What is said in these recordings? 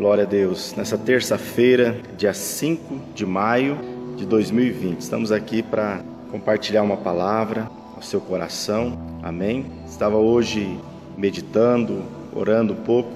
Glória a Deus. Nessa terça-feira, dia 5 de maio de 2020, estamos aqui para compartilhar uma palavra ao seu coração. Amém. Estava hoje meditando, orando um pouco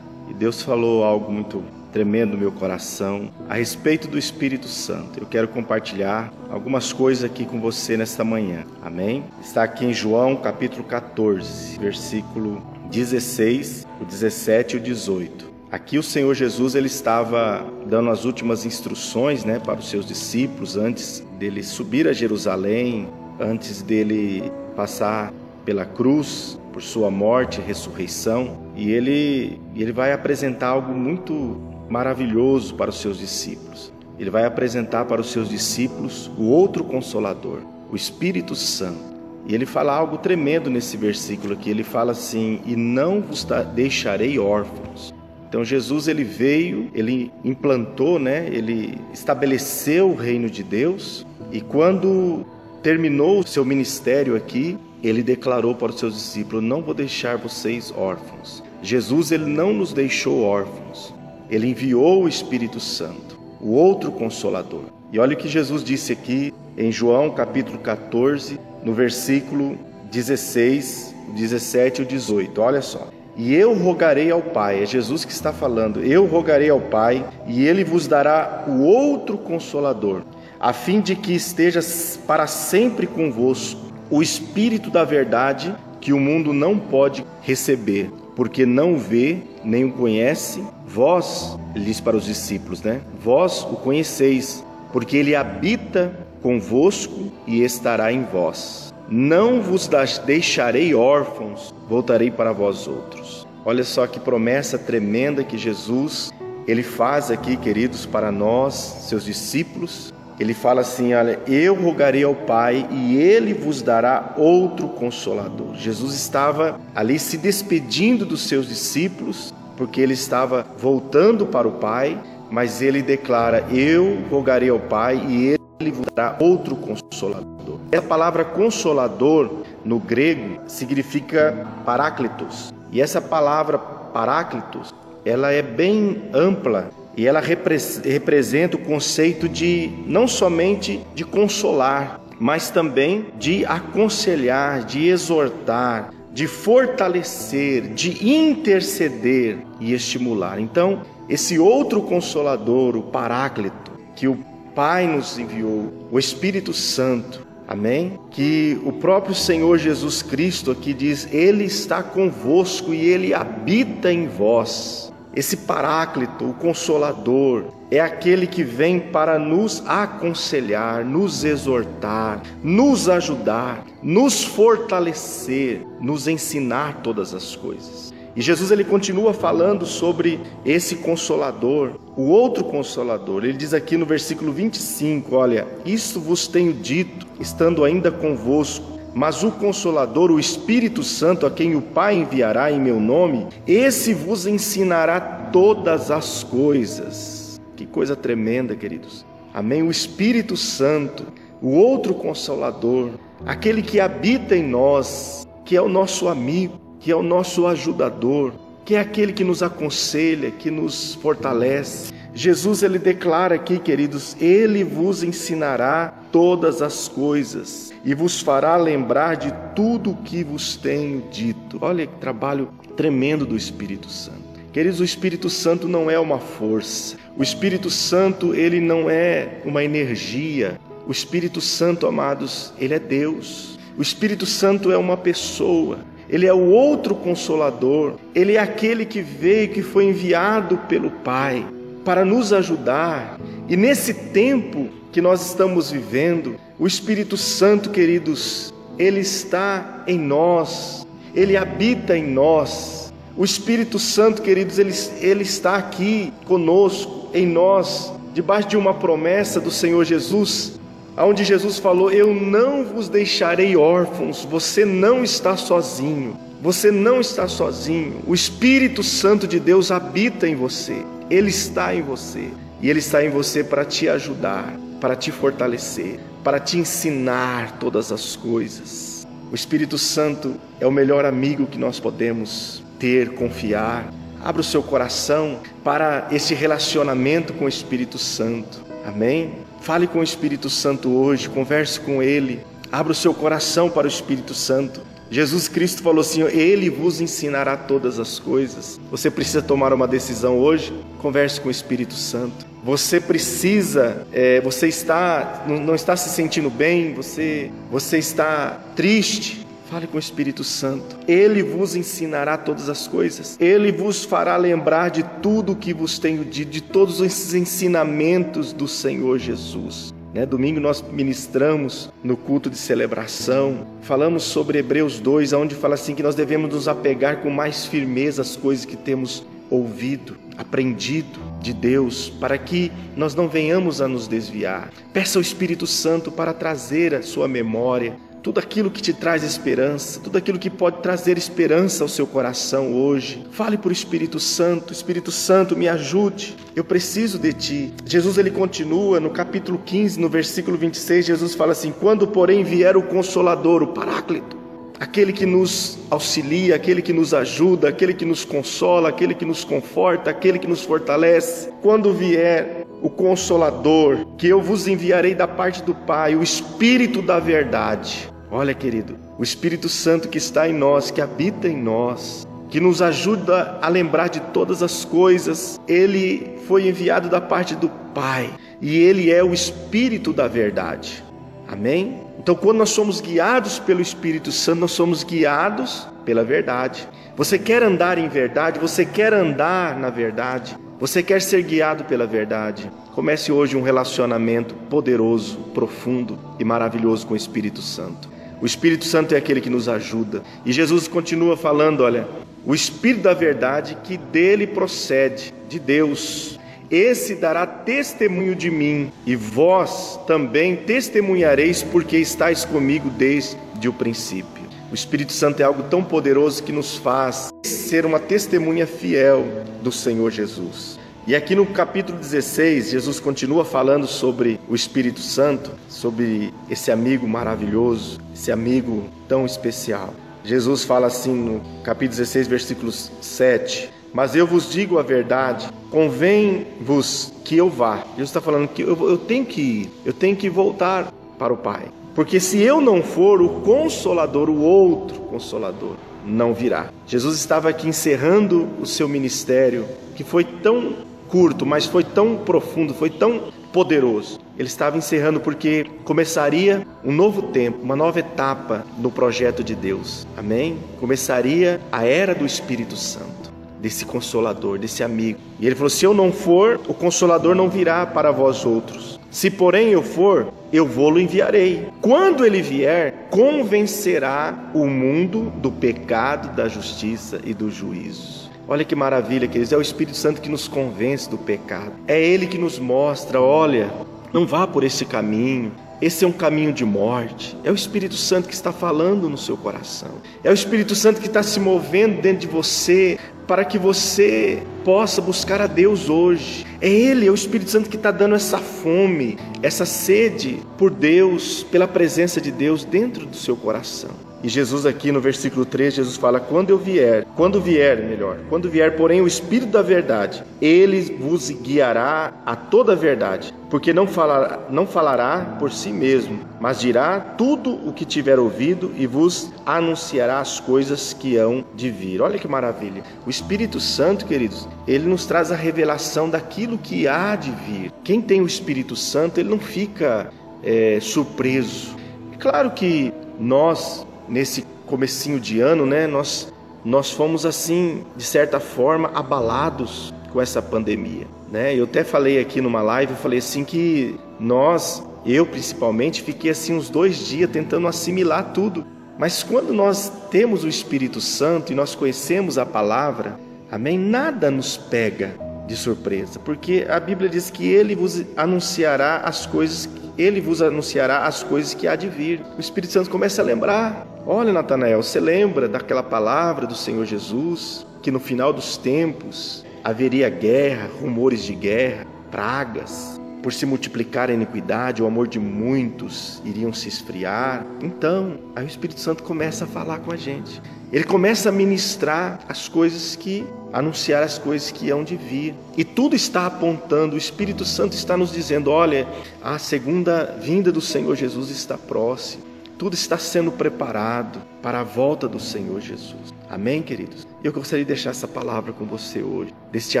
e Deus falou algo muito tremendo no meu coração a respeito do Espírito Santo. Eu quero compartilhar algumas coisas aqui com você nesta manhã. Amém? Está aqui em João capítulo 14, versículo 16, o 17 e o 18. Aqui o Senhor Jesus ele estava dando as últimas instruções, né, para os seus discípulos antes dele subir a Jerusalém, antes dele passar pela cruz por sua morte e ressurreição, e ele ele vai apresentar algo muito maravilhoso para os seus discípulos. Ele vai apresentar para os seus discípulos o outro consolador, o Espírito Santo. E ele fala algo tremendo nesse versículo aqui. Ele fala assim: "E não vos deixarei órfãos". Então Jesus ele veio, ele implantou, né? Ele estabeleceu o reino de Deus e quando terminou o seu ministério aqui, ele declarou para os seus discípulos: "Não vou deixar vocês órfãos". Jesus ele não nos deixou órfãos ele enviou o Espírito Santo, o outro consolador. E olha o que Jesus disse aqui em João capítulo 14, no versículo 16, 17 e 18. Olha só. E eu rogarei ao Pai, é Jesus que está falando, eu rogarei ao Pai, e ele vos dará o outro consolador, a fim de que esteja para sempre convosco o Espírito da verdade que o mundo não pode receber, porque não vê nem o conhece, vós, ele diz para os discípulos, né? Vós o conheceis, porque ele habita convosco e estará em vós. Não vos deixarei órfãos, voltarei para vós outros. Olha só que promessa tremenda que Jesus ele faz aqui, queridos, para nós, seus discípulos, ele fala assim: Olha, eu rogarei ao Pai e ele vos dará outro consolador. Jesus estava ali se despedindo dos seus discípulos, porque ele estava voltando para o Pai, mas ele declara: Eu rogarei ao Pai e ele vos dará outro consolador. A palavra consolador no grego significa paráclitos. E essa palavra paráclitos, ela é bem ampla e ela representa o conceito de não somente de consolar, mas também de aconselhar, de exortar, de fortalecer, de interceder e estimular. Então, esse outro consolador, o Paráclito, que o Pai nos enviou, o Espírito Santo, amém? Que o próprio Senhor Jesus Cristo aqui diz: Ele está convosco e ele habita em vós. Esse Paráclito, o Consolador, é aquele que vem para nos aconselhar, nos exortar, nos ajudar, nos fortalecer, nos ensinar todas as coisas. E Jesus ele continua falando sobre esse consolador, o outro consolador. Ele diz aqui no versículo 25, olha: "Isto vos tenho dito, estando ainda convosco, mas o Consolador, o Espírito Santo, a quem o Pai enviará em meu nome, esse vos ensinará todas as coisas. Que coisa tremenda, queridos. Amém? O Espírito Santo, o outro Consolador, aquele que habita em nós, que é o nosso amigo, que é o nosso ajudador, que é aquele que nos aconselha, que nos fortalece. Jesus ele declara aqui, queridos, ele vos ensinará todas as coisas e vos fará lembrar de tudo o que vos tenho dito. Olha que trabalho tremendo do Espírito Santo. Queridos, o Espírito Santo não é uma força. O Espírito Santo, ele não é uma energia. O Espírito Santo, amados, ele é Deus. O Espírito Santo é uma pessoa. Ele é o outro consolador. Ele é aquele que veio, que foi enviado pelo Pai para nos ajudar. E nesse tempo que nós estamos vivendo, o Espírito Santo, queridos, ele está em nós, ele habita em nós. O Espírito Santo, queridos, ele, ele está aqui conosco, em nós, debaixo de uma promessa do Senhor Jesus, onde Jesus falou: Eu não vos deixarei órfãos, você não está sozinho. Você não está sozinho. O Espírito Santo de Deus habita em você. Ele está em você. E ele está em você para te ajudar, para te fortalecer, para te ensinar todas as coisas. O Espírito Santo é o melhor amigo que nós podemos ter, confiar. abra o seu coração para esse relacionamento com o Espírito Santo. Amém? Fale com o Espírito Santo hoje, converse com ele, abra o seu coração para o Espírito Santo. Jesus Cristo falou assim: Ele vos ensinará todas as coisas. Você precisa tomar uma decisão hoje? Converse com o Espírito Santo. Você precisa, é, você está, não está se sentindo bem, você, você está triste. Fale com o Espírito Santo. Ele vos ensinará todas as coisas. Ele vos fará lembrar de tudo o que vos tenho dito, de todos esses ensinamentos do Senhor Jesus. Né? Domingo nós ministramos no culto de celebração, falamos sobre Hebreus 2, onde fala assim que nós devemos nos apegar com mais firmeza às coisas que temos ouvido, aprendido de Deus, para que nós não venhamos a nos desviar. Peça ao Espírito Santo para trazer a sua memória tudo aquilo que te traz esperança, tudo aquilo que pode trazer esperança ao seu coração hoje. Fale para o Espírito Santo, Espírito Santo, me ajude. Eu preciso de ti. Jesus ele continua no capítulo 15, no versículo 26, Jesus fala assim: "Quando porém vier o consolador, o Paráclito, aquele que nos auxilia, aquele que nos ajuda, aquele que nos consola, aquele que nos conforta, aquele que nos fortalece, quando vier o Consolador, que eu vos enviarei da parte do Pai, o Espírito da Verdade. Olha, querido, o Espírito Santo que está em nós, que habita em nós, que nos ajuda a lembrar de todas as coisas, ele foi enviado da parte do Pai e ele é o Espírito da Verdade. Amém? Então, quando nós somos guiados pelo Espírito Santo, nós somos guiados pela verdade. Você quer andar em verdade? Você quer andar na verdade? Você quer ser guiado pela verdade? Comece hoje um relacionamento poderoso, profundo e maravilhoso com o Espírito Santo. O Espírito Santo é aquele que nos ajuda. E Jesus continua falando: olha, o Espírito da verdade que dele procede, de Deus, esse dará testemunho de mim, e vós também testemunhareis, porque estáis comigo desde o princípio. O Espírito Santo é algo tão poderoso que nos faz ser uma testemunha fiel do Senhor Jesus. E aqui no capítulo 16, Jesus continua falando sobre o Espírito Santo, sobre esse amigo maravilhoso, esse amigo tão especial. Jesus fala assim no capítulo 16, versículos 7: Mas eu vos digo a verdade, convém-vos que eu vá. Jesus está falando que eu, eu tenho que ir, eu tenho que voltar para o Pai. Porque se eu não for, o consolador, o outro consolador, não virá. Jesus estava aqui encerrando o seu ministério, que foi tão curto, mas foi tão profundo, foi tão poderoso. Ele estava encerrando porque começaria um novo tempo, uma nova etapa no projeto de Deus. Amém? Começaria a era do Espírito Santo, desse consolador, desse amigo. E ele falou: Se eu não for, o consolador não virá para vós outros. Se porém eu for, eu vou-lo enviarei. Quando ele vier, convencerá o mundo do pecado, da justiça e do juízo. Olha que maravilha, queridos. É o Espírito Santo que nos convence do pecado. É Ele que nos mostra: olha, não vá por esse caminho. Esse é um caminho de morte. É o Espírito Santo que está falando no seu coração. É o Espírito Santo que está se movendo dentro de você para que você possa buscar a Deus hoje. É Ele, é o Espírito Santo que está dando essa fome, essa sede por Deus, pela presença de Deus dentro do seu coração. E Jesus aqui no versículo 3, Jesus fala: "Quando eu vier, quando vier, melhor, quando vier, porém, o Espírito da verdade, ele vos guiará a toda a verdade, porque não falará, não falará por si mesmo, mas dirá tudo o que tiver ouvido e vos anunciará as coisas que hão de vir." Olha que maravilha. O Espírito Santo, queridos, ele nos traz a revelação daquilo que há de vir. Quem tem o Espírito Santo, ele não fica é, surpreso. É claro que nós nesse comecinho de ano, né, nós nós fomos assim, de certa forma, abalados com essa pandemia, né? Eu até falei aqui numa live, eu falei assim que nós, eu principalmente, fiquei assim uns dois dias tentando assimilar tudo. Mas quando nós temos o Espírito Santo e nós conhecemos a palavra, amém? Nada nos pega de surpresa, porque a Bíblia diz que ele vos anunciará as coisas, ele vos anunciará as coisas que há de vir. O Espírito Santo começa a lembrar Olha, Natanael, você lembra daquela palavra do Senhor Jesus que no final dos tempos haveria guerra, rumores de guerra, pragas, por se multiplicar a iniquidade, o amor de muitos iriam se esfriar. Então, aí o Espírito Santo começa a falar com a gente. Ele começa a ministrar as coisas que anunciar as coisas que hão de vir. E tudo está apontando, o Espírito Santo está nos dizendo: olha, a segunda vinda do Senhor Jesus está próxima. Tudo está sendo preparado para a volta do Senhor Jesus. Amém, queridos? Eu gostaria de deixar essa palavra com você hoje, deste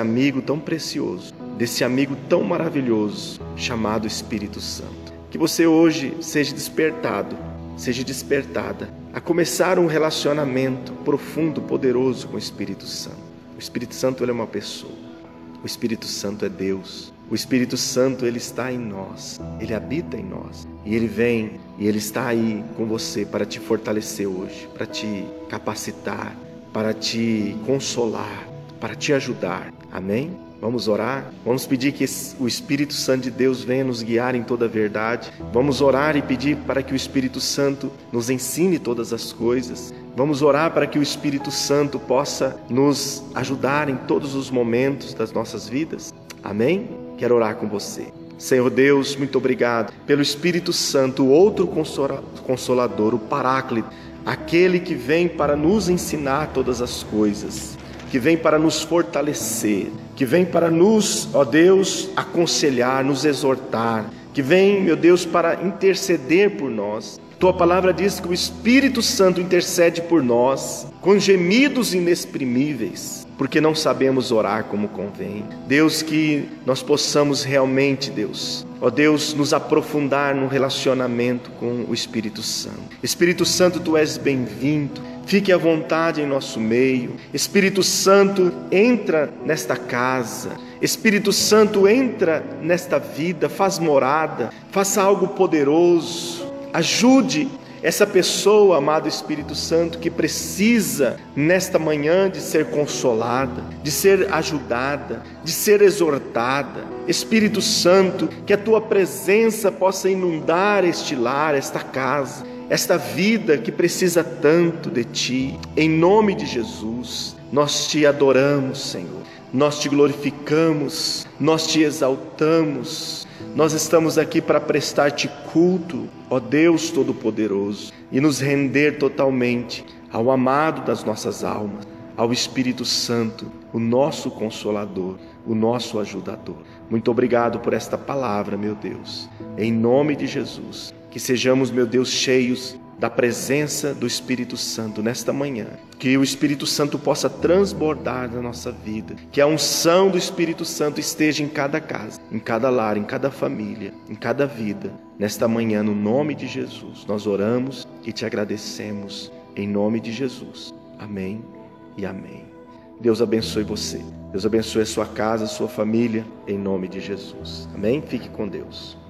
amigo tão precioso, desse amigo tão maravilhoso, chamado Espírito Santo. Que você hoje seja despertado, seja despertada a começar um relacionamento profundo, poderoso com o Espírito Santo. O Espírito Santo é uma pessoa. O Espírito Santo é Deus. O Espírito Santo ele está em nós. Ele habita em nós. E ele vem e ele está aí com você para te fortalecer hoje, para te capacitar, para te consolar, para te ajudar. Amém? Vamos orar, vamos pedir que o Espírito Santo de Deus venha nos guiar em toda a verdade. Vamos orar e pedir para que o Espírito Santo nos ensine todas as coisas. Vamos orar para que o Espírito Santo possa nos ajudar em todos os momentos das nossas vidas. Amém? Quero orar com você. Senhor Deus, muito obrigado pelo Espírito Santo, outro consolador, o Paráclito, aquele que vem para nos ensinar todas as coisas que vem para nos fortalecer, que vem para nos, ó Deus, aconselhar, nos exortar, que vem, meu Deus, para interceder por nós. Tua palavra diz que o Espírito Santo intercede por nós com gemidos inexprimíveis, porque não sabemos orar como convém. Deus, que nós possamos realmente, Deus, ó Deus, nos aprofundar no relacionamento com o Espírito Santo. Espírito Santo, tu és bem-vindo. Fique à vontade em nosso meio. Espírito Santo, entra nesta casa. Espírito Santo, entra nesta vida, faz morada, faça algo poderoso. Ajude essa pessoa, amado Espírito Santo, que precisa nesta manhã de ser consolada, de ser ajudada, de ser exortada. Espírito Santo, que a tua presença possa inundar este lar, esta casa esta vida que precisa tanto de Ti. Em nome de Jesus, nós te adoramos, Senhor. Nós te glorificamos, nós te exaltamos. Nós estamos aqui para prestar-te culto, ó Deus Todo-Poderoso, e nos render totalmente ao amado das nossas almas, ao Espírito Santo, o nosso consolador, o nosso ajudador. Muito obrigado por esta palavra, meu Deus. Em nome de Jesus. Que sejamos, meu Deus, cheios da presença do Espírito Santo nesta manhã. Que o Espírito Santo possa transbordar na nossa vida. Que a unção do Espírito Santo esteja em cada casa, em cada lar, em cada família, em cada vida. Nesta manhã, no nome de Jesus, nós oramos e te agradecemos. Em nome de Jesus. Amém e amém. Deus abençoe você. Deus abençoe a sua casa, a sua família, em nome de Jesus. Amém? Fique com Deus.